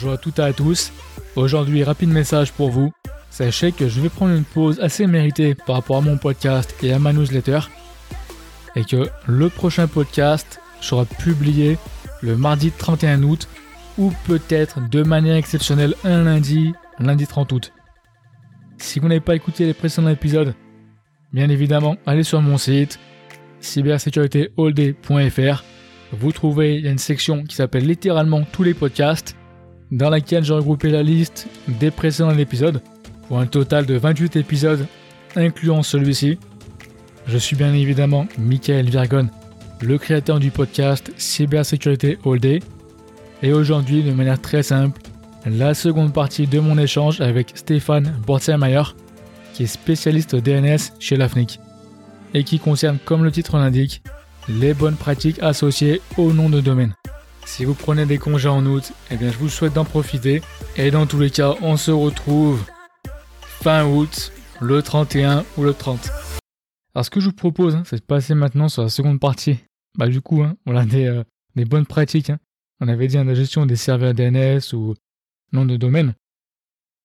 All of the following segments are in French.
Bonjour à toutes et à tous. Aujourd'hui, rapide message pour vous. Sachez que je vais prendre une pause assez méritée par rapport à mon podcast et à ma newsletter. Et que le prochain podcast sera publié le mardi 31 août ou peut-être de manière exceptionnelle un lundi, lundi 30 août. Si vous n'avez pas écouté les précédents épisodes, bien évidemment, allez sur mon site cybersécuritéallday.fr. Vous trouverez il y a une section qui s'appelle littéralement tous les podcasts, dans laquelle j'ai regroupé la liste des précédents épisodes pour un total de 28 épisodes, incluant celui-ci. Je suis bien évidemment Michael Virgon, le créateur du podcast Cybersécurité All Day. Et aujourd'hui, de manière très simple, la seconde partie de mon échange avec Stéphane Bortzelmayer, qui est spécialiste DNS chez l'AFNIC, et qui concerne, comme le titre l'indique, les bonnes pratiques associées au nom de domaine. Si vous prenez des congés en août, eh bien je vous souhaite d'en profiter. Et dans tous les cas, on se retrouve fin août, le 31 ou le 30. Alors ce que je vous propose, hein, c'est de passer maintenant sur la seconde partie. Bah du coup, hein, on a des, euh, bonnes pratiques. Hein. On avait dit la gestion des serveurs DNS ou nom de domaine.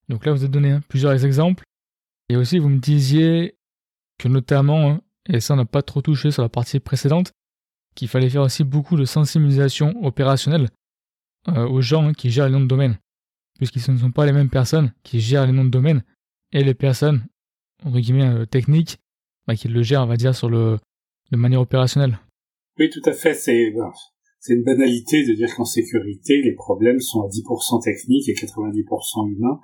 Donc là, vous avez donné plusieurs exemples. Et aussi, vous me disiez que notamment, et ça on n'a pas trop touché sur la partie précédente, qu'il fallait faire aussi beaucoup de sensibilisation opérationnelle euh, aux gens qui gèrent les noms de domaine. Puisqu'ils ne sont pas les mêmes personnes qui gèrent les noms de domaine et les personnes, entre guillemets, euh, techniques, bah, qui le gèrent, on va dire, sur le, de manière opérationnelle. Oui, tout à fait. C'est c'est une banalité de dire qu'en sécurité, les problèmes sont à 10% techniques et 90% humains.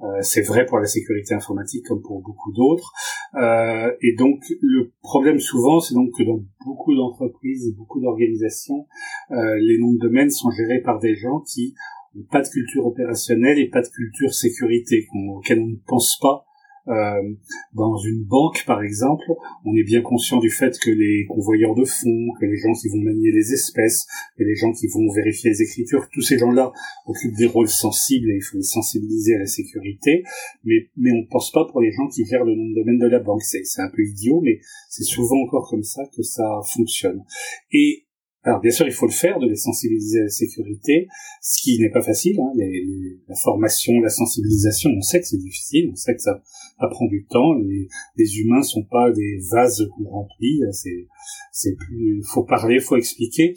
Euh, c'est vrai pour la sécurité informatique comme pour beaucoup d'autres. Euh, et donc, le problème souvent, c'est donc que dans beaucoup d'entreprises, beaucoup d'organisations, euh, les noms de domaine sont gérés par des gens qui n'ont pas de culture opérationnelle et pas de culture sécurité, auxquels on ne pense pas dans une banque, par exemple, on est bien conscient du fait que les convoyeurs de fonds, que les gens qui vont manier les espèces, que les gens qui vont vérifier les écritures, tous ces gens-là occupent des rôles sensibles et il faut les sensibiliser à la sécurité. Mais, mais on ne pense pas pour les gens qui gèrent le nom de domaine de la banque. C'est un peu idiot, mais c'est souvent encore comme ça que ça fonctionne. Et alors bien sûr, il faut le faire, de les sensibiliser à la sécurité, ce qui n'est pas facile. Hein. la formation, la sensibilisation, on sait que c'est difficile, on sait que ça, prend du temps. Les, les humains sont pas des vases qu'on remplit. C'est, c'est plus, faut parler, faut expliquer.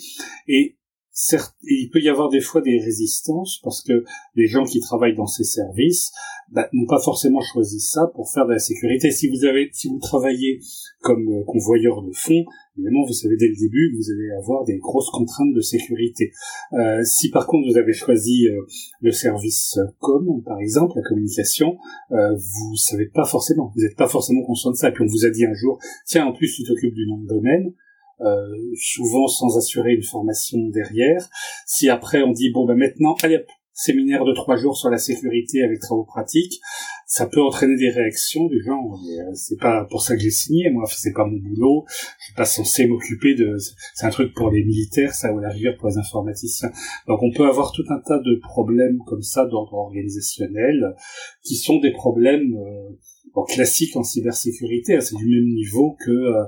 Et certes, il peut y avoir des fois des résistances parce que les gens qui travaillent dans ces services bah, n'ont pas forcément choisi ça pour faire de la sécurité. Si vous avez, si vous travaillez comme euh, convoyeur de fonds, évidemment, vous savez dès le début que vous allez avoir des grosses contraintes de sécurité. Euh, si par contre vous avez choisi euh, le service com, par exemple, la communication, euh, vous savez pas forcément, vous n'êtes pas forcément conscient de ça. Puis on vous a dit un jour, tiens, en plus tu t'occupes du nom de domaine. Euh, souvent sans assurer une formation derrière. Si après on dit bon ben maintenant, allez séminaire de trois jours sur la sécurité avec travaux pratiques, ça peut entraîner des réactions du genre euh, c'est pas pour ça que j'ai signé, moi c'est pas mon boulot, je suis pas censé m'occuper de c'est un truc pour les militaires, ça ou la rigueur pour les informaticiens. Donc on peut avoir tout un tas de problèmes comme ça d'ordre organisationnel qui sont des problèmes euh, classique en cybersécurité, hein, c'est du même niveau que euh,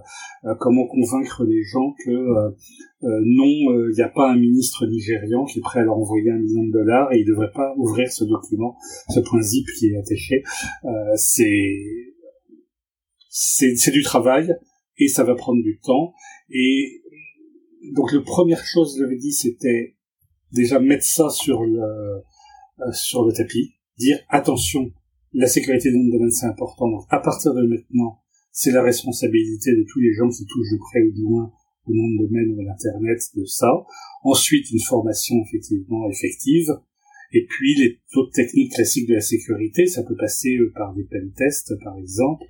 euh, comment convaincre les gens que euh, non, il n'y a pas un ministre nigérian qui est prêt à leur envoyer un million de dollars et il ne devrait pas ouvrir ce document, ce point zip qui est attaché. c'est c'est du travail et ça va prendre du temps. Et donc la première chose, je l'avais dit, c'était déjà mettre ça sur le sur le tapis, dire attention, la sécurité d'un domaine, c'est important. Donc, à partir de maintenant, c'est la responsabilité de tous les gens qui touchent de près ou de loin au nom de domaine ou à l'Internet de ça. Ensuite, une formation effectivement effective. Et puis, les autres techniques classiques de la sécurité, ça peut passer euh, par des pen tests, par exemple.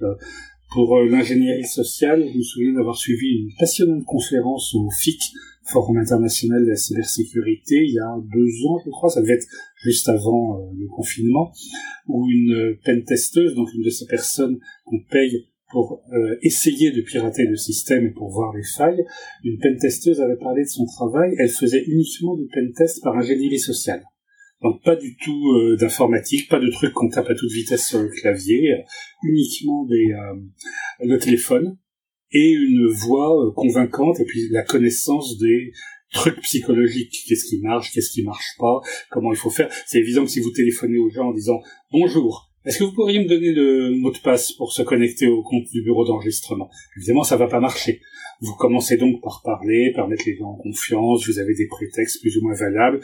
Pour euh, l'ingénierie sociale, je me souviens d'avoir suivi une passionnante conférence au FIC, Forum international de la cybersécurité, il y a deux ans, je crois, ça devait être juste avant euh, le confinement, où une pentesteuse, donc une de ces personnes qu'on paye pour euh, essayer de pirater le système et pour voir les failles, une pentesteuse avait parlé de son travail, elle faisait uniquement du pentest par ingénierie sociale. Donc pas du tout euh, d'informatique, pas de trucs qu'on tape à toute vitesse sur le clavier, uniquement des, le téléphone, et une voix euh, convaincante et puis la connaissance des trucs psychologiques. Qu'est-ce qui marche, qu'est-ce qui marche pas, comment il faut faire. C'est évident que si vous téléphonez aux gens en disant bonjour, est-ce que vous pourriez me donner le mot de passe pour se connecter au compte du bureau d'enregistrement? Évidemment, ça va pas marcher. Vous commencez donc par parler, par mettre les gens en confiance, vous avez des prétextes plus ou moins valables.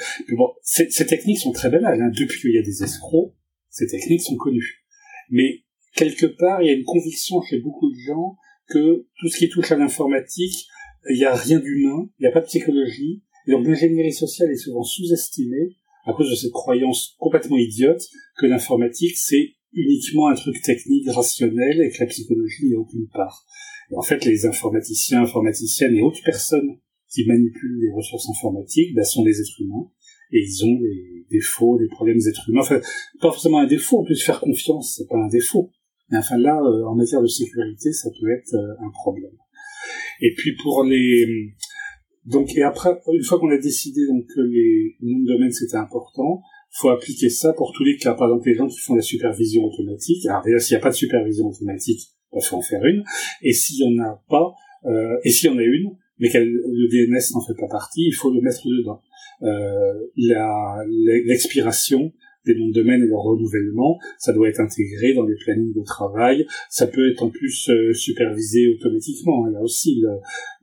Ces, techniques sont très belles. Hein. Depuis qu'il y a des escrocs, ces techniques sont connues. Mais quelque part, il y a une conviction chez beaucoup de gens que tout ce qui touche à l'informatique, il n'y a rien d'humain, il n'y a pas de psychologie, donc l'ingénierie sociale est souvent sous-estimée à cause de cette croyance complètement idiote que l'informatique c'est uniquement un truc technique, rationnel, et que la psychologie n'est aucune part. Et en fait, les informaticiens, informaticiennes et autres personnes qui manipulent les ressources informatiques ben, sont des êtres humains, et ils ont des défauts, des problèmes des êtres humains. Enfin, pas forcément un défaut, on peut se faire confiance, c'est pas un défaut. Mais enfin là, euh, en matière de sécurité, ça peut être euh, un problème. Et puis pour les donc et après une fois qu'on a décidé donc que les noms de domaine c'était important, faut appliquer ça pour tous les cas. Par exemple les gens qui font la supervision automatique. Alors déjà s'il n'y a pas de supervision automatique, il bah, faut en faire une. Et s'il y en a pas, euh, et s'il y en a une, mais que le DNS n'en fait pas partie, il faut le mettre dedans. Euh, l'expiration des noms de domaine et leur renouvellement, ça doit être intégré dans les plannings de travail, ça peut être en plus euh, supervisé automatiquement. Hein. Là aussi,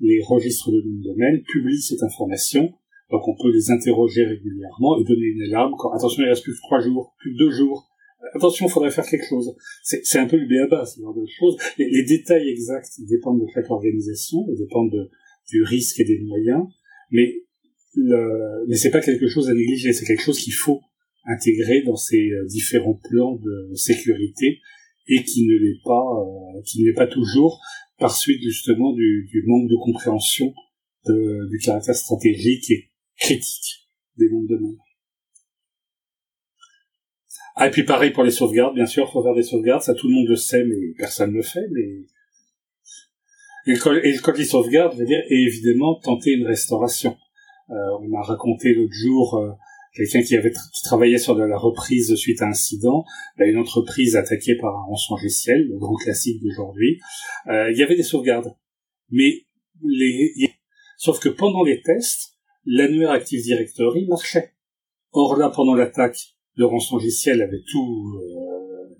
les registres de noms de domaine publient cette information, donc on peut les interroger régulièrement et donner une alarme quand, attention, il reste plus que trois jours, plus que deux jours, attention, il faudrait faire quelque chose. C'est un peu le béaba, ce genre de choses. Les, les, détails exacts dépendent de chaque organisation, ils dépendent de, du risque et des moyens, mais le, mais c'est pas quelque chose à négliger, c'est quelque chose qu'il faut intégré dans ces euh, différents plans de sécurité et qui ne l'est pas, euh, qui ne l'est pas toujours par suite justement du, du manque de compréhension de, du caractère stratégique et critique des noms de domaine. Ah, et puis pareil pour les sauvegardes, bien sûr, faut faire des sauvegardes, ça tout le monde le sait, mais personne ne le fait, mais... Et quand, et quand les sauvegardes, je veux dire, et évidemment, tenter une restauration. Euh, on m'a raconté l'autre jour euh, quelqu'un qui avait qui travaillait sur de la reprise suite à un incident, bah, une entreprise attaquée par un rançon logiciel, le grand classique d'aujourd'hui. Euh, il y avait des sauvegardes, mais les, sauf que pendant les tests, l'annuaire Active Directory marchait. Or là, pendant l'attaque, le rançon logiciel avait tout euh,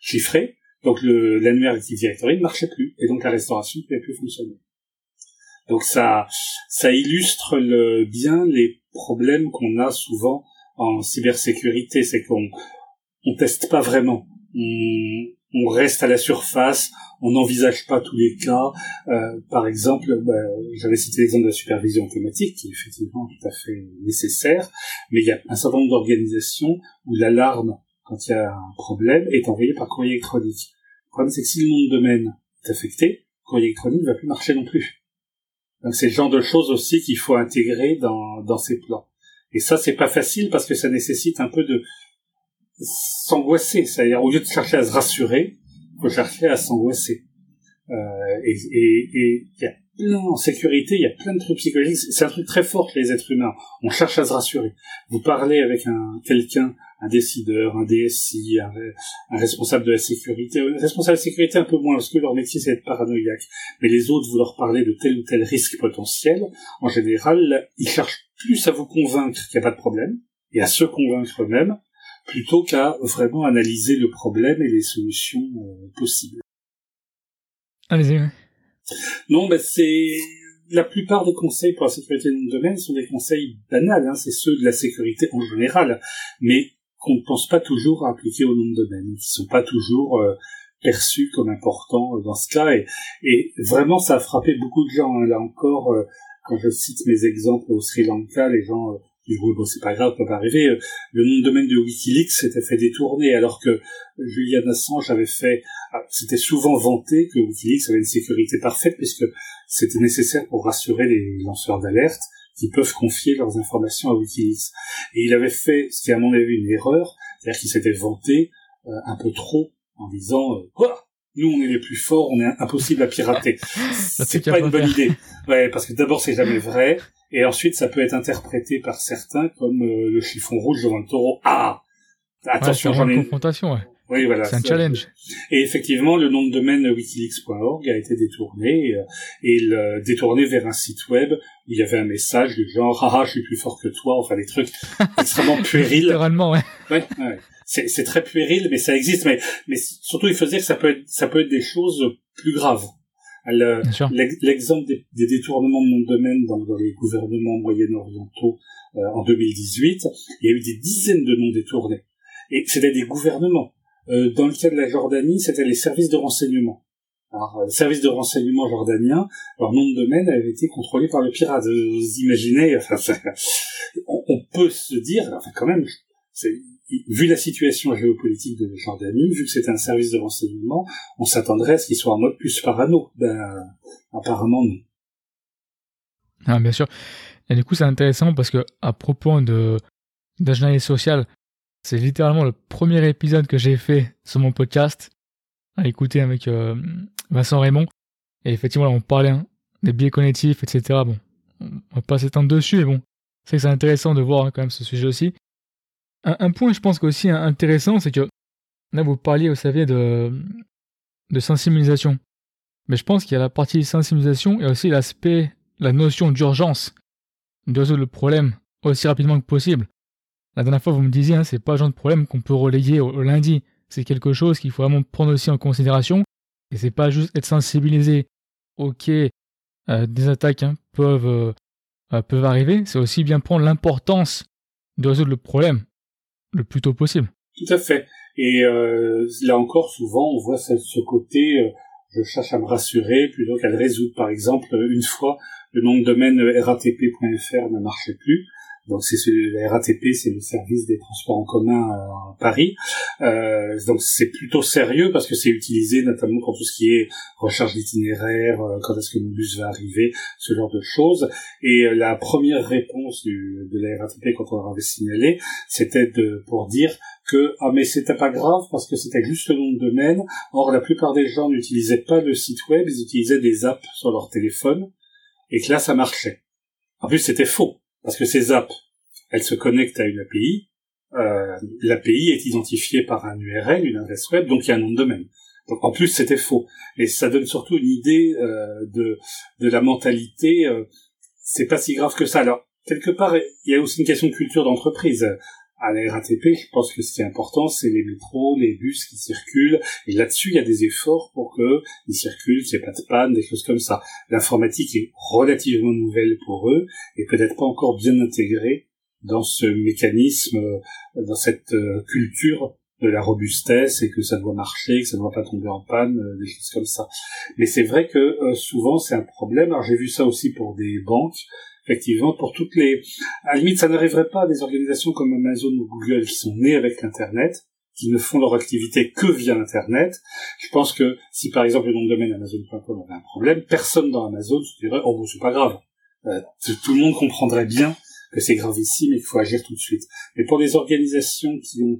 chiffré, donc l'annuaire Active Directory ne marchait plus, et donc la restauration ne pouvait plus fonctionner. Donc ça, ça illustre le, bien les problèmes qu'on a souvent en cybersécurité, c'est qu'on on teste pas vraiment. On, on, reste à la surface, on n'envisage pas tous les cas. Euh, par exemple, bah, j'avais cité l'exemple de la supervision automatique, qui est effectivement tout à fait nécessaire, mais il y a un certain nombre d'organisations où l'alarme, quand il y a un problème, est envoyée par courrier électronique. Le problème, c'est que si le nom de domaine est affecté, courrier électronique ne va plus marcher non plus. Donc c'est le genre de choses aussi qu'il faut intégrer dans, dans ces plans. Et ça, c'est pas facile parce que ça nécessite un peu de s'angoisser. C'est-à-dire, au lieu de chercher à se rassurer, faut chercher à s'angoisser. Euh, et il y a plein, en sécurité, il y a plein de trucs psychologiques. C'est un truc très fort les êtres humains. On cherche à se rassurer. Vous parlez avec un quelqu'un un décideur, un DSI, un, responsable de la sécurité, un responsable de la sécurité un peu moins, parce que leur métier c'est d'être paranoïaque. Mais les autres, vous leur parlez de tel ou tel risque potentiel, en général, ils cherchent plus à vous convaincre qu'il n'y a pas de problème, et à se convaincre eux-mêmes, plutôt qu'à vraiment analyser le problème et les solutions euh, possibles. Allez-y. Non, ben c'est la plupart des conseils pour la sécurité de domaine sont des conseils banals, hein, c'est ceux de la sécurité en général. Mais qu'on ne pense pas toujours à appliquer au nom de domaine, qui sont pas toujours euh, perçus comme importants euh, dans ce cas. Et, et, vraiment, ça a frappé beaucoup de gens. Hein. Là encore, euh, quand je cite mes exemples au Sri Lanka, les gens disent oui, bon, c'est pas grave, ça peut pas arriver. Le nom de domaine de WikiLeaks s'était fait détourner, alors que Julian Assange avait fait, ah, c'était souvent vanté que WikiLeaks avait une sécurité parfaite, puisque c'était nécessaire pour rassurer les lanceurs d'alerte qui peuvent confier leurs informations à Wikileaks. Et il avait fait, ce qui à mon avis une erreur, c'est-à-dire qu'il s'était vanté euh, un peu trop en disant euh, oh, nous on est les plus forts, on est impossible à pirater. c'est pas une bonne idée. Ouais, parce que d'abord c'est jamais vrai, et ensuite ça peut être interprété par certains comme euh, le chiffon rouge devant le taureau. Ah, attention, j'en ai. Confrontation, ouais. Oui, voilà. C'est un challenge. Et effectivement, le nom de domaine wikileaks.org a été détourné euh, et le, détourné vers un site web où il y avait un message du genre haha je suis plus fort que toi, enfin des trucs extrêmement puérils. Littéralement, ouais. Ouais, ouais. C'est, c'est très puéril, mais ça existe. Mais, mais surtout, il faut dire que ça peut être, ça peut être des choses plus graves. L'exemple des, des, détournements de de domaine dans, dans les gouvernements moyen-orientaux euh, en 2018, il y a eu des dizaines de noms détournés. Et c'était des gouvernements. Euh, dans le cas de la Jordanie, c'était les services de renseignement. Alors, euh, services de renseignement jordaniens, leur nom de domaine avait été contrôlé par le pirate. Vous imaginez, enfin, on, on, peut se dire, enfin quand même, vu la situation géopolitique de Jordanie, vu que c'était un service de renseignement, on s'attendrait à ce qu'il soit en mode plus parano. Ben, apparemment non. Ah, bien sûr. Et du coup, c'est intéressant parce que à propos de d'ingénierie sociale, c'est littéralement le premier épisode que j'ai fait sur mon podcast à écouter avec euh, Vincent Raymond. Et effectivement, là, on parlait hein, des biais cognitifs, etc. Bon, on va pas s'étendre dessus, mais bon, c'est c'est intéressant de voir hein, quand même ce sujet aussi. Un, point, je pense qu'aussi intéressant, c'est que là, vous parliez, vous savez, de, de sensibilisation. Mais je pense qu'il y a la partie sensibilisation et aussi l'aspect, la notion d'urgence de résoudre le problème aussi rapidement que possible. La dernière fois, vous me disiez, hein, c'est pas le genre de problème qu'on peut relayer au, lundi. C'est quelque chose qu'il faut vraiment prendre aussi en considération. Et c'est pas juste être sensibilisé. Ok, euh, des attaques hein, peuvent, euh, euh, peuvent arriver. C'est aussi bien prendre l'importance de résoudre le problème le plus tôt possible. Tout à fait. Et là encore, souvent, on voit ce, côté, je cherche à me rassurer plutôt qu'à le résoudre. Par exemple, une fois, le nom de domaine ratp.fr ne marchait plus. Donc c'est la RATP, c'est le service des transports en commun euh, à Paris. Euh, donc c'est plutôt sérieux parce que c'est utilisé notamment pour tout ce qui est recherche d'itinéraire, euh, quand est-ce que mon bus va arriver, ce genre de choses. Et la première réponse de la RATP quand on leur avait signalé, c'était pour dire que ah mais c'était pas grave parce que c'était juste le nom de domaine. Or la plupart des gens n'utilisaient pas le site web, ils utilisaient des apps sur leur téléphone et que là ça marchait. En plus c'était faux parce que ces apps, elles se connectent à une API. Euh, L'API est identifiée par un URL, une adresse web, donc il y a un nom de domaine. Donc en plus c'était faux. Et ça donne surtout une idée euh, de, de la mentalité. Euh, c'est pas si grave que ça. Alors quelque part, il y a aussi une question de culture d'entreprise à la RATP, je pense que ce qui est important, c'est les métros, les bus qui circulent. Et là-dessus, il y a des efforts pour que ils circulent, qu'il n'y ait pas de panne, des choses comme ça. L'informatique est relativement nouvelle pour eux et peut-être pas encore bien intégrée dans ce mécanisme, dans cette euh, culture de la robustesse et que ça doit marcher, que ça ne doit pas tomber en panne, euh, des choses comme ça. Mais c'est vrai que euh, souvent c'est un problème. Alors j'ai vu ça aussi pour des banques effectivement, pour toutes les... À la limite, ça n'arriverait pas à des organisations comme Amazon ou Google qui sont nées avec l'Internet, qui ne font leur activité que via Internet. Je pense que si par exemple le nom de domaine Amazon.com avait un problème, personne dans Amazon se dirait oh bon c'est pas grave. Euh, tout le monde comprendrait bien que c'est gravissime et qu'il faut agir tout de suite. Mais pour les organisations qui ont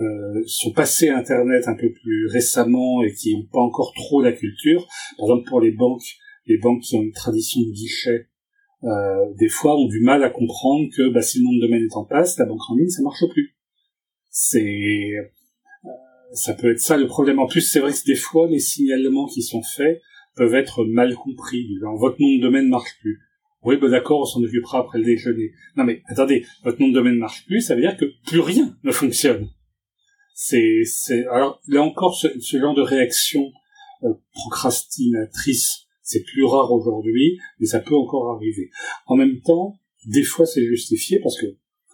euh, sont passées à Internet un peu plus récemment et qui n'ont pas encore trop la culture, par exemple pour les banques, les banques qui ont une tradition de guichet euh, des fois ont du mal à comprendre que bah, si le nom de domaine est en place, la banque en ligne, ça marche plus. C'est euh, ça peut être ça le problème. En plus, c'est vrai que des fois, les signalements qui sont faits peuvent être mal compris. votre nom de domaine marche plus. Oui, bah d'accord, on s'en occupera après le déjeuner. Non mais attendez, votre nom de domaine marche plus, ça veut dire que plus rien ne fonctionne. C'est, c'est, alors là encore, ce, genre de réaction euh, procrastinatrice c'est plus rare aujourd'hui, mais ça peut encore arriver. En même temps, des fois c'est justifié parce que,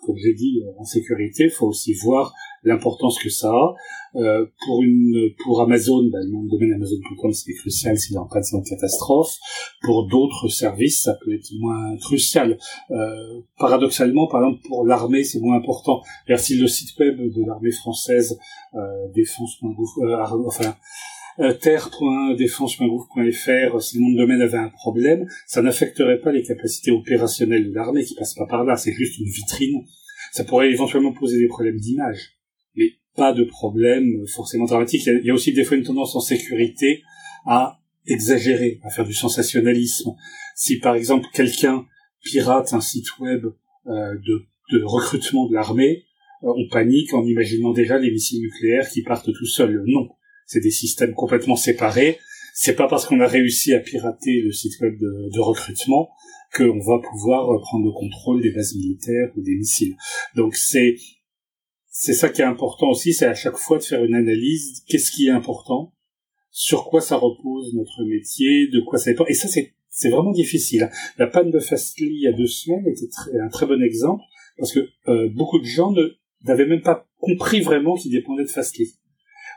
comme j'ai dit, euh, en sécurité, il faut aussi voir l'importance que ça a. Euh, pour une, pour Amazon, ben, le nom domaine Amazon.com c'est crucial s'il n'y a pas de catastrophe. Pour d'autres services, ça peut être moins crucial. Euh, paradoxalement, par exemple, pour l'armée, c'est moins important. si le site web de l'armée française euh, terre.défense.gouv.fr, si le nom de domaine avait un problème, ça n'affecterait pas les capacités opérationnelles de l'armée qui passent pas par là, c'est juste une vitrine. Ça pourrait éventuellement poser des problèmes d'image, mais pas de problème forcément dramatique. Il y, a, aussi des fois une tendance en sécurité à exagérer, à faire du sensationnalisme. Si par exemple quelqu'un pirate un site web euh, de, de recrutement de l'armée, on panique en imaginant déjà les missiles nucléaires qui partent tout seuls. Non, c'est des systèmes complètement séparés. C'est pas parce qu'on a réussi à pirater le site web de, de recrutement qu'on va pouvoir prendre le contrôle des bases militaires ou des missiles. Donc c'est c'est ça qui est important aussi, c'est à chaque fois de faire une analyse. Qu'est-ce qui est important Sur quoi ça repose notre métier De quoi ça dépend Et ça, c'est c'est vraiment difficile. La panne de Fastly il y a deux semaines était un très bon exemple parce que euh, beaucoup de gens n'avaient même pas compris vraiment qu'ils dépendaient de Fastly.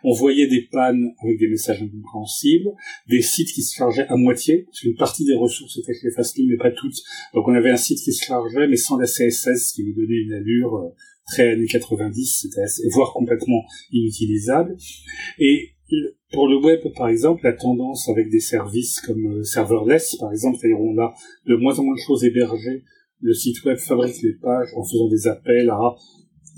On voyait des pannes avec des messages incompréhensibles, des sites qui se chargeaient à moitié, parce qu'une partie des ressources était chez Fastly, mais pas toutes. Donc on avait un site qui se chargeait, mais sans la CSS, qui lui donnait une allure euh, très années 90, c'était voire complètement inutilisable. Et pour le web, par exemple, la tendance avec des services comme euh, serverless, par exemple, c'est-à-dire on a de moins en moins de choses hébergées. Le site web fabrique les pages en faisant des appels à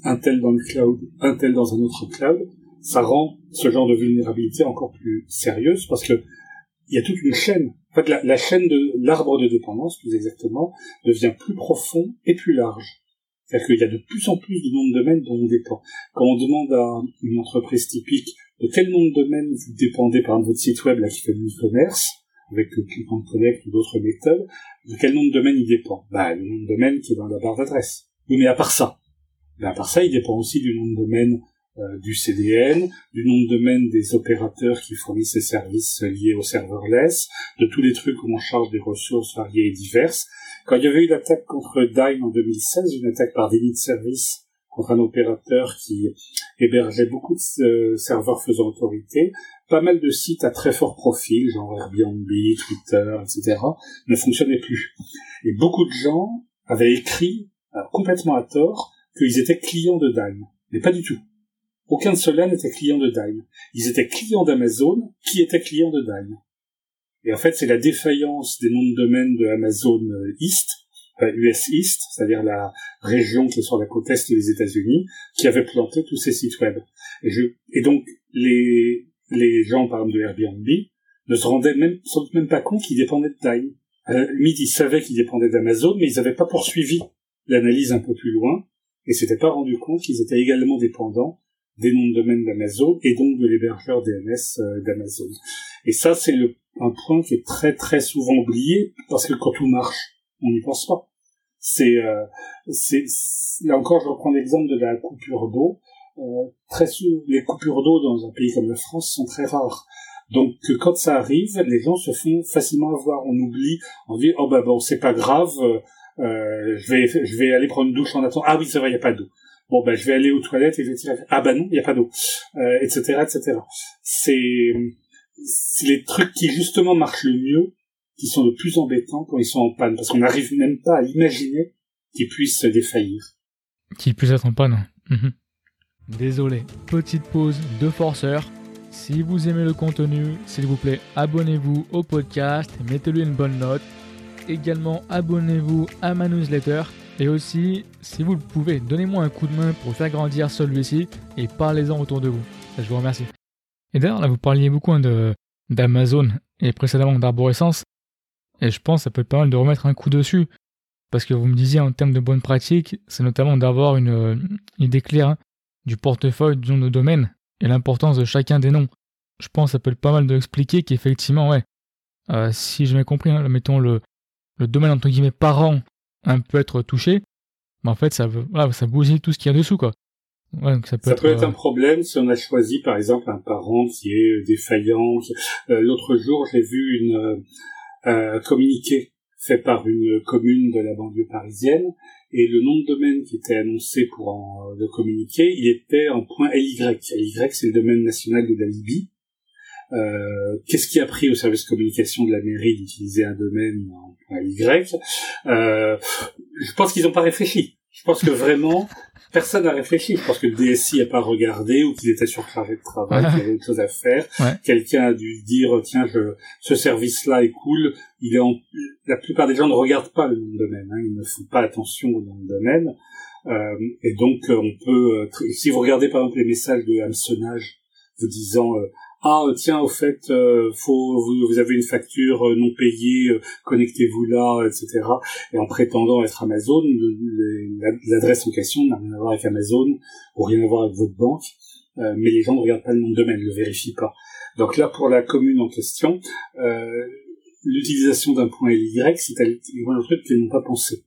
un tel dans le cloud, un tel dans un autre cloud. Ça rend ce genre de vulnérabilité encore plus sérieuse parce que il y a toute une chaîne. En fait, la, chaîne de l'arbre de dépendance, plus exactement, devient plus profond et plus large. C'est-à-dire qu'il y a de plus en plus de noms de domaines dont on dépend. Quand on demande à une entreprise typique de quel nom de domaine vous dépendez par votre site web là qui fait du e-commerce, avec le click and collect ou d'autres méthodes, de quel nom de domaine il dépend? Bah, le nom de domaine qui est dans la barre d'adresse. Oui, mais à part ça, ben, à part ça, il dépend aussi du nom de domaine euh, du CDN, du nom de domaine des opérateurs qui fournissent ces services liés au serverless, de tous les trucs où on charge des ressources variées et diverses, quand il y avait eu l'attaque contre Dyn en 2016, une attaque par délit de service contre un opérateur qui hébergeait beaucoup de euh, serveurs faisant autorité, pas mal de sites à très fort profil, genre Airbnb, Twitter, etc., ne fonctionnaient plus. Et beaucoup de gens avaient écrit, euh, complètement à tort, qu'ils étaient clients de Dyn. Mais pas du tout. Aucun de ceux-là n'était client de Dyn. Ils étaient clients d'Amazon, qui étaient clients de Dyn. Et en fait, c'est la défaillance des noms de domaine de Amazon euh, East, US East, c'est-à-dire la région qui est sur la côte est des États-Unis, qui avait planté tous ces sites web. Et, je, et donc, les, les gens, par exemple, de Airbnb, ne se rendaient même, sans même pas compte qu'ils dépendaient de taille. À la limite, ils savaient qu'ils dépendaient d'Amazon, mais ils n'avaient pas poursuivi l'analyse un peu plus loin, et s'étaient pas rendu compte qu'ils étaient également dépendants des noms de domaine d'Amazon, et donc de l'hébergeur DNS euh, d'Amazon. Et ça, c'est un point qui est très très souvent oublié parce que quand tout marche, on n'y pense pas. C'est, euh, c'est là encore, je reprends l'exemple de la coupure d'eau. Euh, très souvent, les coupures d'eau dans un pays comme la France sont très rares. Donc quand ça arrive, les gens se font facilement avoir. On oublie, on dit oh bah bon c'est pas grave, euh, je vais je vais aller prendre une douche en attendant. Ah oui c'est vrai il y a pas d'eau. Bon ben je vais aller aux toilettes et je vais dire ah bah non il y a pas d'eau, euh, etc etc. C'est c'est les trucs qui justement marchent le mieux qui sont le plus embêtants quand ils sont en panne, parce qu'on n'arrive même pas à imaginer qu'ils puissent se défaillir. Qu'ils puissent être en panne. Mhm. Désolé, petite pause de forceur. Si vous aimez le contenu, s'il vous plaît, abonnez-vous au podcast, mettez-lui une bonne note. Également, abonnez-vous à ma newsletter. Et aussi, si vous le pouvez, donnez-moi un coup de main pour faire grandir celui-ci et parlez-en autour de vous. Je vous remercie. Et d'ailleurs, là, vous parliez beaucoup hein, de, d'Amazon et précédemment d'arborescence. Et je pense que ça peut être pas mal de remettre un coup dessus. Parce que vous me disiez en termes de bonnes pratiques, c'est notamment d'avoir une, idée claire hein, du portefeuille du nom de domaine et l'importance de chacun des noms. Je pense que ça peut être pas mal d'expliquer qu'effectivement, ouais, euh, si j'ai bien compris, hein, mettons le, le domaine entre guillemets parent un peut être touché, mais en fait ça, voilà, ça bousille tout ce qu'il y a dessous quoi ça peut, être, un euh, problème si on a choisi par exemple un parent qui est défaillant. Euh, l'autre jour, j'ai vu une euh, communiqué fait par une commune de la banlieue parisienne et le nom de domaine qui était annoncé pour en, le communiquer, il était en point LY. LY, c'est le domaine national de la Libye. Euh, Qu'est-ce qui a pris au service communication de la mairie d'utiliser un domaine Y euh, Je pense qu'ils n'ont pas réfléchi. Je pense que vraiment, personne n'a réfléchi. Je pense que le DSI n'a pas regardé ou qu'il était surchargé de travail, qu'il avait autre chose à faire. Quelqu'un a dû dire tiens, je, ce service-là est cool. Il est en... La plupart des gens ne regardent pas le nom de domaine. Hein. Ils ne font pas attention au nom de domaine. Euh, et donc, euh, on peut... Euh, si vous regardez par exemple les messages de hameçonnage vous disant ah tiens au fait euh, faut vous, avez une facture euh, non payée euh, connectez-vous là etc et en prétendant être Amazon l'adresse en question n'a rien à voir avec Amazon ou rien à voir avec votre banque mais les gens ne regardent pas le nom de domaine ne le vérifient pas. Donc là pour la commune en question l'utilisation d'un point LY c'est un truc qu'ils n'ont pas pensé.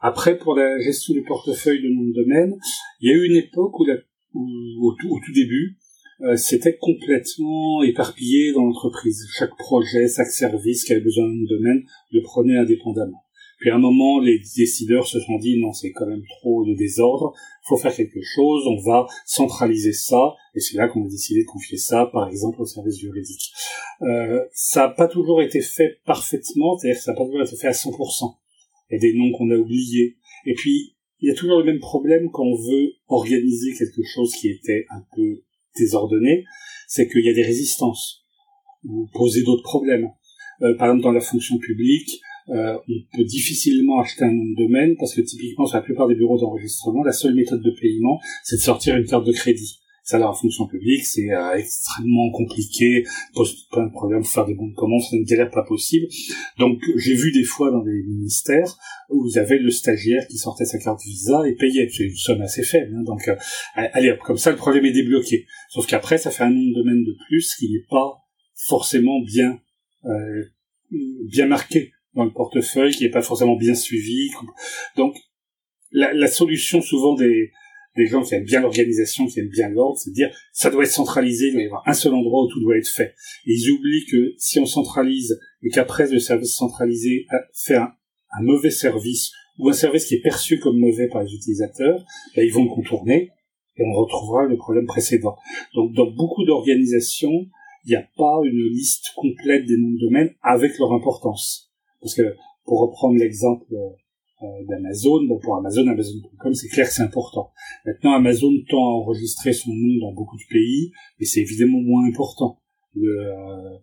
Après pour la gestion du portefeuille de nom de domaine il y a eu une époque où, la, au tout début euh, c'était complètement éparpillé dans l'entreprise. Chaque projet, chaque service qui avait besoin d'un domaine le prenait indépendamment. Puis à un moment, les décideurs se sont dit non, c'est quand même trop de désordre, faut faire quelque chose, on va centraliser ça, et c'est là qu'on a décidé de confier ça, par exemple, au service juridique. Euh, ça n'a pas toujours été fait parfaitement, c'est-à-dire que ça n'a pas toujours été fait à 100%. Il y a des noms qu'on a oubliés. Et puis, il y a toujours le même problème quand on veut organiser quelque chose qui était un peu désordonné, c'est qu'il y a des résistances ou poser d'autres problèmes. Euh, par exemple, dans la fonction publique, euh, on peut difficilement acheter un nom de domaine parce que typiquement sur la plupart des bureaux d'enregistrement, la seule méthode de paiement, c'est de sortir une carte de crédit. Ça, la fonction publique, c'est euh, extrêmement compliqué, pose plein de problèmes faire des bons de commande, c'est une galère pas possible. Donc, j'ai vu des fois dans des ministères où vous avez le stagiaire qui sortait sa carte Visa et payait. C'est une somme assez faible. Hein. donc, euh, allez, comme ça, le problème est débloqué. Sauf qu'après, ça fait un nom de domaine de plus qui n'est pas forcément bien euh, bien marqué dans le portefeuille, qui n'est pas forcément bien suivi. Donc, la, la solution souvent des des gens qui aiment bien l'organisation, qui aiment bien l'ordre, c'est de dire ça doit être centralisé, il doit y avoir un seul endroit où tout doit être fait. Et ils oublient que si on centralise et qu'après le service centralisé fait un, mauvais service ou un service qui est perçu comme mauvais par les utilisateurs, ben, ils vont le contourner et on retrouvera le problème précédent. Donc dans beaucoup d'organisations, il n'y a pas une liste complète des noms de domaine avec leur importance. Parce que pour reprendre l'exemple euh, d'Amazon. Bon, pour Amazon, Amazon.com, c'est clair que c'est important. Maintenant, Amazon tend à enregistrer son nom dans beaucoup de pays, mais c'est évidemment moins important. Le euh,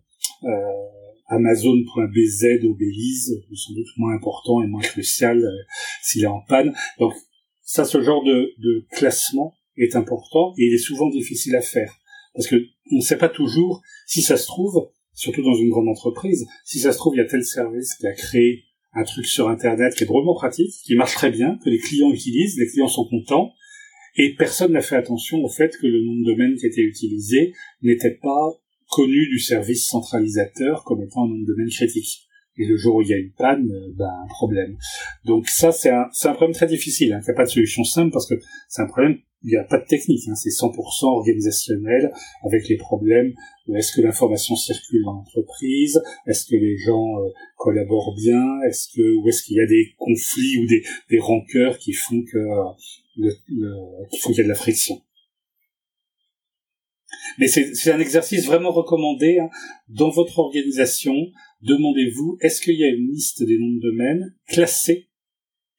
euh Amazon.bz au Belize sans doute moins important et moins crucial euh, s'il est en panne. Donc, ça, ce genre de, de classement est important et il est souvent difficile à faire parce que on ne sait pas toujours si ça se trouve, surtout dans une grande entreprise, si ça se trouve il y a tel service qui a créé un truc sur Internet qui est drôlement pratique, qui marche très bien, que les clients utilisent, les clients sont contents, et personne n'a fait attention au fait que le nom de domaine qui était utilisé n'était pas connu du service centralisateur comme étant un nom de domaine critique. Et le jour où il y a une panne, euh, ben, un problème. Donc ça, c'est un, un problème très difficile. Hein. Il n'y a pas de solution simple parce que c'est un problème il n'y a pas de technique, hein, c'est 100% organisationnel avec les problèmes. Est-ce que l'information circule dans l'entreprise? Est-ce que les gens euh, collaborent bien? Est-ce que ou est-ce qu'il y a des conflits ou des, des rancœurs qui font que le, qui font qu'il y a de la friction? Mais c'est un exercice vraiment recommandé hein. dans votre organisation. Demandez-vous est-ce qu'il y a une liste des noms de domaine classée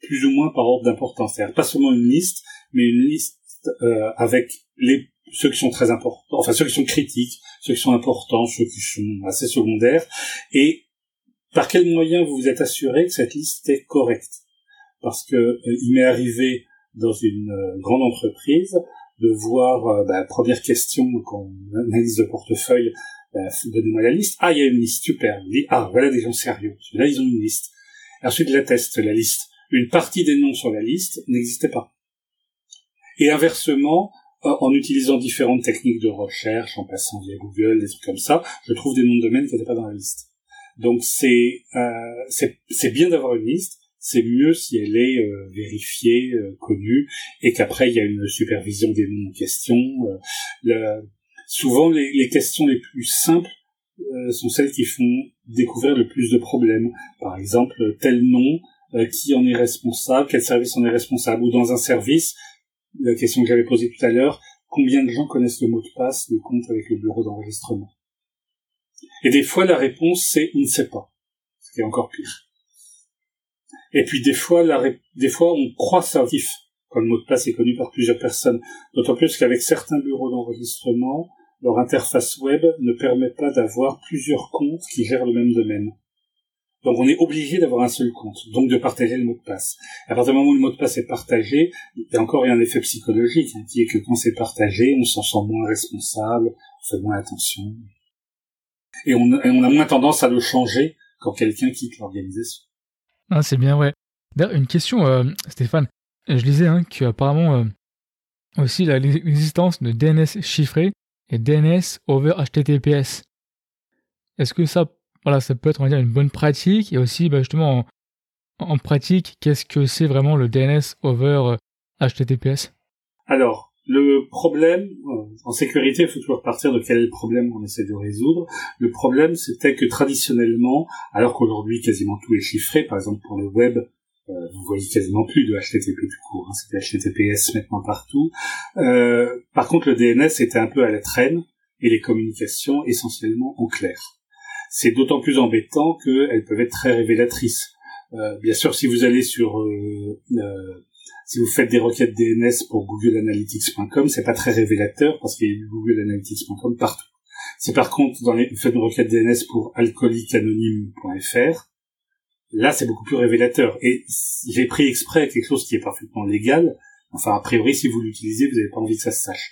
plus ou moins par ordre d'importance, c'est-à-dire pas seulement une liste, mais une liste euh, avec les ceux qui sont très importants, enfin ceux qui sont critiques, ceux qui sont importants, ceux qui sont assez secondaires, et par quel moyen vous vous êtes assuré que cette liste est correcte? Parce que euh, il m'est arrivé dans une euh, grande entreprise de voir bah, première question quand on analyse le portefeuille, bah, donnez-moi la liste. Ah, il y a une liste, super. dit, ah, voilà des gens sérieux. Là, ils ont une liste. ensuite, la test, la liste. Une partie des noms sur la liste n'existait pas. Et inversement, euh, en utilisant différentes techniques de recherche, en passant via Google, des trucs comme ça, je trouve des noms de domaine qui n'étaient pas dans la liste. Donc c'est euh, c'est bien d'avoir une liste, c'est mieux si elle est euh, vérifiée, euh, connue, et qu'après il y a une supervision des noms en question. Le, souvent les, les, questions les plus simples sont celles qui font découvrir le plus de problèmes. Par exemple, tel nom, qui en est responsable, quel service en est responsable, ou dans un service, la question que j'avais posée tout à l'heure, combien de gens connaissent le mot de passe de compte avec le bureau d'enregistrement? Et des fois, la réponse, c'est on ne sait pas, ce qui est encore pire. Et puis des fois, la des fois, on croit savoir quand le mot de passe est connu par plusieurs personnes. D'autant plus qu'avec certains bureaux d'enregistrement, leur interface web ne permet pas d'avoir plusieurs comptes qui gèrent le même domaine. Donc on est obligé d'avoir un seul compte, donc de partager le mot de passe. À partir du moment où le mot de passe est partagé, il y a encore un effet psychologique, hein, qui est que quand c'est partagé, on s'en sent moins responsable fait moins attention. Et on, on a moins tendance à le changer quand quelqu'un quitte l'organisation. Ah, c'est bien, ouais. D'ailleurs, une question, euh, Stéphane. Je lisais hein, qu'apparemment, euh, aussi l'existence de DNS chiffré et DNS over HTTPS. Est-ce que ça, voilà, ça peut être, on va une bonne pratique? Et aussi, bah, justement, en, pratique, qu'est-ce que c'est vraiment le DNS over HTTPS Alors, le problème, en sécurité, il faut toujours partir de quel est le problème qu'on essaie de résoudre. Le problème, c'était que traditionnellement, alors qu'aujourd'hui quasiment tout est chiffré, par exemple pour le web, euh, vous voyez quasiment plus de HTTP tout court, hein, c'était HTTPS maintenant partout. Euh, par contre, le DNS était un peu à la traîne et les communications essentiellement en clair. C'est d'autant plus embêtant qu'elles peuvent être très révélatrices. Euh, bien sûr, si vous allez sur euh, euh si vous faites des requêtes DNS pour Google Analytics.com, c'est pas très révélateur parce qu'il y a Google Analytics.com partout. Si par contre dans les, vous faites une requête DNS pour alcooliqueanonyme.fr, là c'est beaucoup plus révélateur. Et j'ai pris exprès quelque chose qui est parfaitement légal. Enfin, a priori, si vous l'utilisez, vous n'avez pas envie que ça se sache.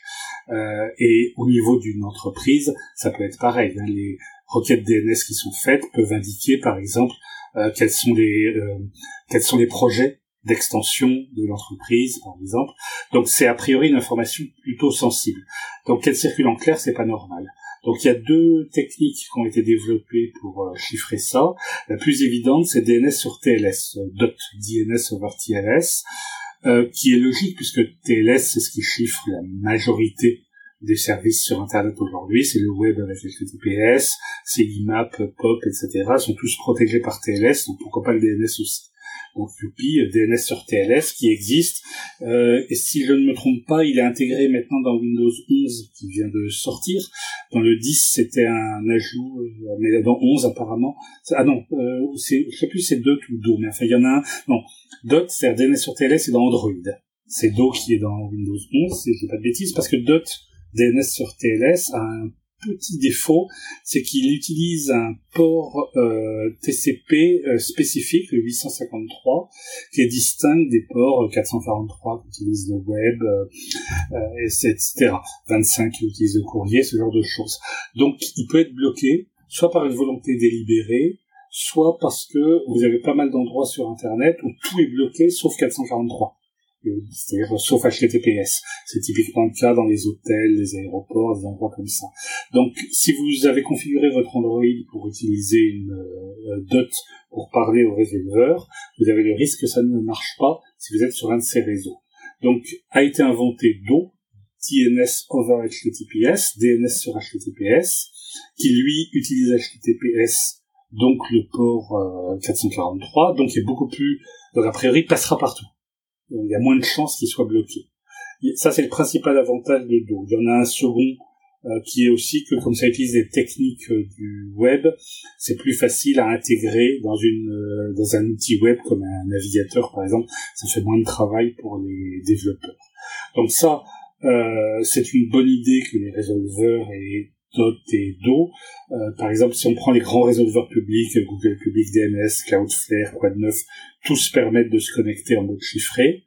Euh, et au niveau d'une entreprise, ça peut être pareil. Hein. Les requêtes DNS qui sont faites peuvent indiquer, par exemple, euh, quels sont les euh, quels sont les projets d'extension de l'entreprise, par exemple. Donc c'est a priori une information plutôt sensible. Donc qu'elle circule en clair, c'est pas normal. Donc il y a deux techniques qui ont été développées pour euh, chiffrer ça. La plus évidente, c'est DNS sur TLS, euh, dot DNS over TLS, euh, qui est logique puisque TLS c'est ce qui chiffre la majorité des services sur Internet aujourd'hui. C'est le web avec HTTPS, c'est l'IMAP, POP, etc. Sont tous protégés par TLS, donc pourquoi pas le DNS aussi donc Youpi, DNS sur TLS qui existe. Euh, et si je ne me trompe pas, il est intégré maintenant dans Windows 11 qui vient de sortir. Dans le 10, c'était un ajout, euh, mais dans 11 apparemment. Ah non, euh, c'est, je sais plus c'est Dot ou Do, mais enfin il y en a un. Non, Dot, c'est DNS sur TLS, c'est dans Android. C'est Do qui est dans Windows 11, si je dis pas de bêtises, parce que Dot DNS sur TLS a un petit défaut, c'est qu'il utilise un port euh, TCP euh, spécifique, le 853, qui est distinct des ports 443 qu'utilise le web, euh, etc. 25 qui utilise le courrier, ce genre de choses. Donc il peut être bloqué, soit par une volonté délibérée, soit parce que vous avez pas mal d'endroits sur Internet où tout est bloqué sauf 443 c'est-à-dire sauf HTTPS. C'est typiquement le cas dans les hôtels, les aéroports, des endroits comme ça. Donc, si vous avez configuré votre Android pour utiliser une euh, dot pour parler au résolveur, vous avez le risque que ça ne marche pas si vous êtes sur un de ces réseaux. Donc, a été inventé DO, DNS over HTTPS, DNS sur HTTPS, qui lui utilise HTTPS, donc le port 443, euh, donc est beaucoup plus, donc a priori passera partout il y a moins de chances qu'il soit bloqué. Ça, c'est le principal avantage de Do. Il y en a un second euh, qui est aussi que comme ça utilise des techniques euh, du web, c'est plus facile à intégrer dans une euh, dans un outil web comme un navigateur par exemple. Ça fait moins de travail pour les développeurs. Donc ça, c'est une bonne idée que les résolveurs et Dot et Do. par exemple, si on prend les grands résolveurs publics, Google Public DNS, Cloudflare, Quad9, tous permettent de se connecter en mode chiffré.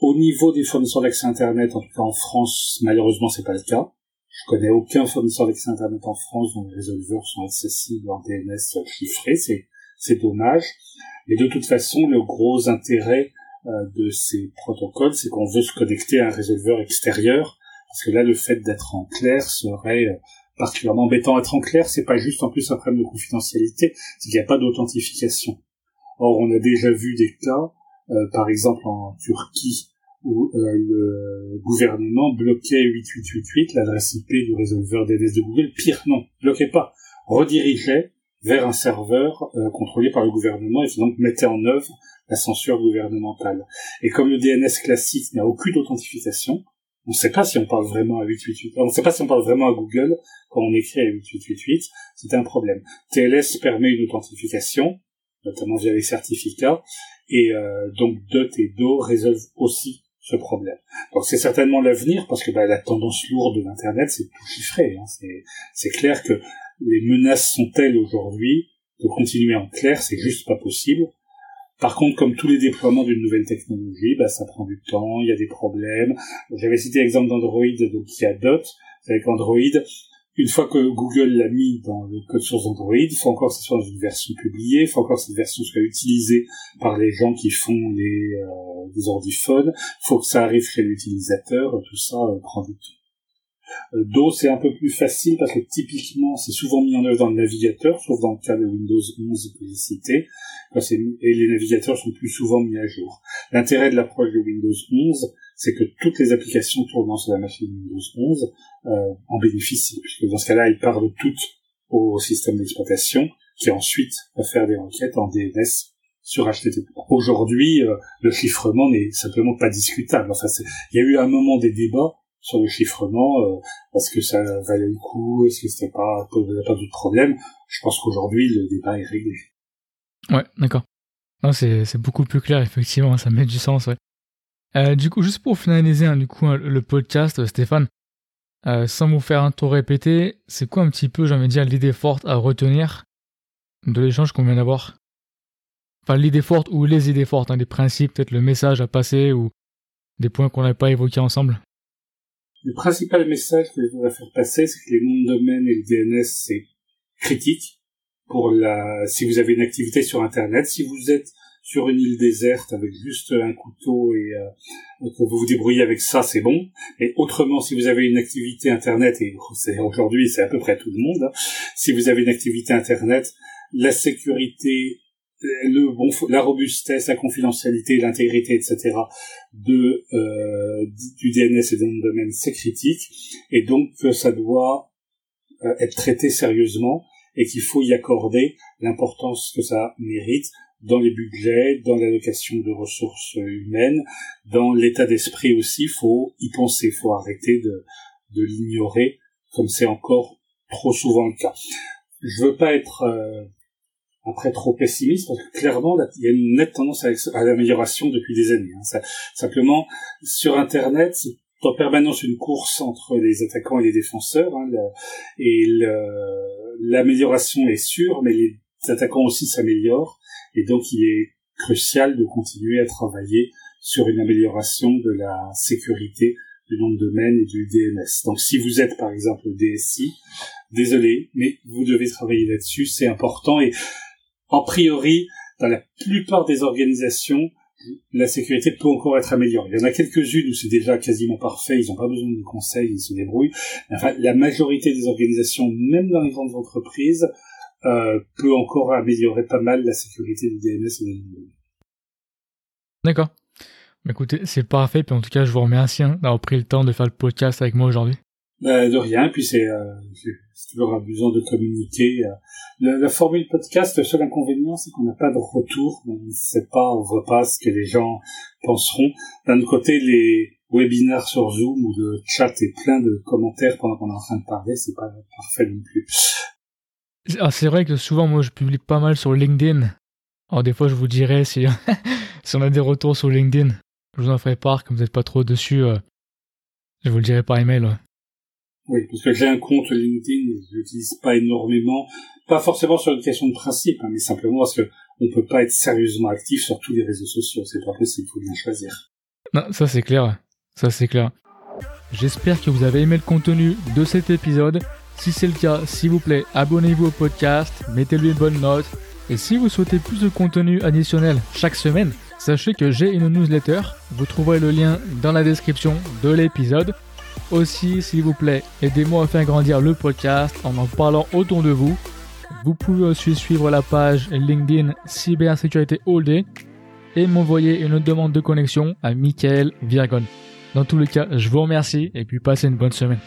Au niveau des fournisseurs d'accès Internet, en tout cas en France, malheureusement c'est pas le cas. Je connais aucun fournisseur d'accès Internet en France dont les résolveurs sont accessibles en DNS chiffré. C'est c'est dommage. Mais de toute façon, le gros intérêt euh, de ces protocoles, c'est qu'on veut se connecter à un résolveur extérieur, parce que là, le fait d'être en clair serait euh, particulièrement embêtant. Être en clair, c'est pas juste en plus un problème de confidentialité, c'est qu'il n'y a pas d'authentification. Or, on a déjà vu des cas, euh, par exemple en Turquie, où euh, le gouvernement bloquait 8888, l'adresse IP du résolveur DNS de Google. Pire, non, bloquait pas, redirigeait vers un serveur euh, contrôlé par le gouvernement et donc mettait en œuvre la censure gouvernementale. Et comme le DNS classique n'a aucune authentification, on ne sait pas si on parle vraiment à 888, on sait pas si on parle vraiment à Google quand on écrit à 8888, c'est un problème. TLS permet une authentification, notamment via les certificats, et euh, donc DOT et DO résolvent aussi ce problème. Donc c'est certainement l'avenir parce que bah, la tendance lourde de l'internet c'est tout chiffré. Hein. C'est clair que les menaces sont telles aujourd'hui de continuer en clair? C'est juste pas possible. Par contre, comme tous les déploiements d'une nouvelle technologie, bah, ça prend du temps, il y a des problèmes. J'avais cité l'exemple d'Android, donc il y a DOT. Avec Android, une fois que Google l'a mis dans le code source Android, il faut encore que ce soit dans une version publiée, il faut encore que cette version soit utilisée par les gens qui font les, euh, ordiphones, il faut que ça arrive chez l'utilisateur, tout ça euh, prend du temps. Euh, Do, c'est un peu plus facile parce que typiquement, c'est souvent mis en œuvre dans le navigateur, sauf dans le cas de Windows 11 que j'ai cité, et les navigateurs sont plus souvent mis à jour. L'intérêt de l'approche de Windows 11, c'est que toutes les applications tournant sur la machine Windows 11 euh, en bénéficient, puisque dans ce cas-là, ils parlent toutes au système d'exploitation, qui ensuite va faire des requêtes en DNS sur HTTP. Aujourd'hui, euh, le chiffrement n'est simplement pas discutable. Enfin, il y a eu un moment des débats sur le chiffrement, euh, parce que ça valait le coup, est-ce que c'était pas, pas, de problème. Je pense qu'aujourd'hui, le débat est réglé. Ouais, d'accord. Non, c'est, c'est beaucoup plus clair, effectivement, ça met du sens, ouais. Euh, du coup, juste pour finaliser hein, du coup, hein, le podcast, euh, Stéphane, sans vous faire un tour répété, c'est quoi un petit peu, j'ai envie de dire, l'idée forte à retenir de l'échange qu'on vient d'avoir? Enfin, l'idée forte ou les idées fortes, hein, des principes, peut-être le message à passer ou des points qu'on n'avait pas évoqués ensemble? Le principal message que je voudrais faire passer, c'est que les noms de domaine et le DNS, c'est critique pour la, si vous avez une activité sur Internet. Si vous êtes sur une île déserte avec juste un couteau et euh, que vous vous débrouillez avec ça, c'est bon. Et autrement, si vous avez une activité internet, et aujourd'hui c'est à peu près tout le monde, hein, si vous avez une activité internet, la sécurité, le bon, la robustesse, la confidentialité, l'intégrité, etc. de euh, du DNS et de domaine, c'est critique, et donc ça doit euh, être traité sérieusement et qu'il faut y accorder l'importance que ça mérite dans les budgets, dans l'allocation de ressources humaines, dans l'état d'esprit aussi, faut y penser, faut arrêter de, de l'ignorer comme c'est encore trop souvent le cas. Je veux pas être euh, après trop pessimiste parce que clairement il y a une nette tendance à, l'amélioration depuis des années. Hein. simplement sur Internet, c'est en permanence une course entre les attaquants et les défenseurs hein, et l'amélioration est sûre, mais les attaquants aussi s'améliorent et donc, il est crucial de continuer à travailler sur une amélioration de la sécurité du nom de domaine et du DNS. Donc, si vous êtes, par exemple, DSI, désolé, mais vous devez travailler là-dessus, c'est important. Et, en priori, dans la plupart des organisations, la sécurité peut encore être améliorée. Il y en a quelques-unes où c'est déjà quasiment parfait, ils n'ont pas besoin de conseils, ils se débrouillent. Enfin, la majorité des organisations, même dans les grandes entreprises, euh, peut encore améliorer pas mal la sécurité du DNS et D'accord. Écoutez, c'est parfait. Puis en tout cas, je vous remercie hein, d'avoir pris le temps de faire le podcast avec moi aujourd'hui. Euh, de rien. Puis c'est euh, toujours amusant de communiquer. Euh. La, formule podcast, le seul inconvénient, c'est qu'on n'a pas de retour. On ne sait pas, on voit pas ce que les gens penseront. D'un côté, les webinaires sur Zoom ou le chat et plein de commentaires pendant qu'on est en train de parler, c'est pas parfait non plus. Ah, c'est vrai que souvent, moi, je publie pas mal sur LinkedIn. Alors, des fois, je vous dirai si, si on a des retours sur LinkedIn. Je vous en ferai part, comme vous n'êtes pas trop dessus. Je vous le dirai par email. Oui, parce que j'ai un compte LinkedIn, je l'utilise pas énormément. Pas forcément sur une question de principe, hein, mais simplement parce que on peut pas être sérieusement actif sur tous les réseaux sociaux. C'est pas possible, il faut bien choisir. Non, ça c'est clair. Ça c'est clair. J'espère que vous avez aimé le contenu de cet épisode. Si c'est le cas, s'il vous plaît, abonnez-vous au podcast, mettez-lui une bonne note. Et si vous souhaitez plus de contenu additionnel chaque semaine, sachez que j'ai une newsletter. Vous trouverez le lien dans la description de l'épisode. Aussi, s'il vous plaît, aidez-moi à faire grandir le podcast en en parlant autour de vous. Vous pouvez aussi suivre la page LinkedIn Cybersécurité All Day et m'envoyer une demande de connexion à Michael Virgon. Dans tous les cas, je vous remercie et puis passez une bonne semaine.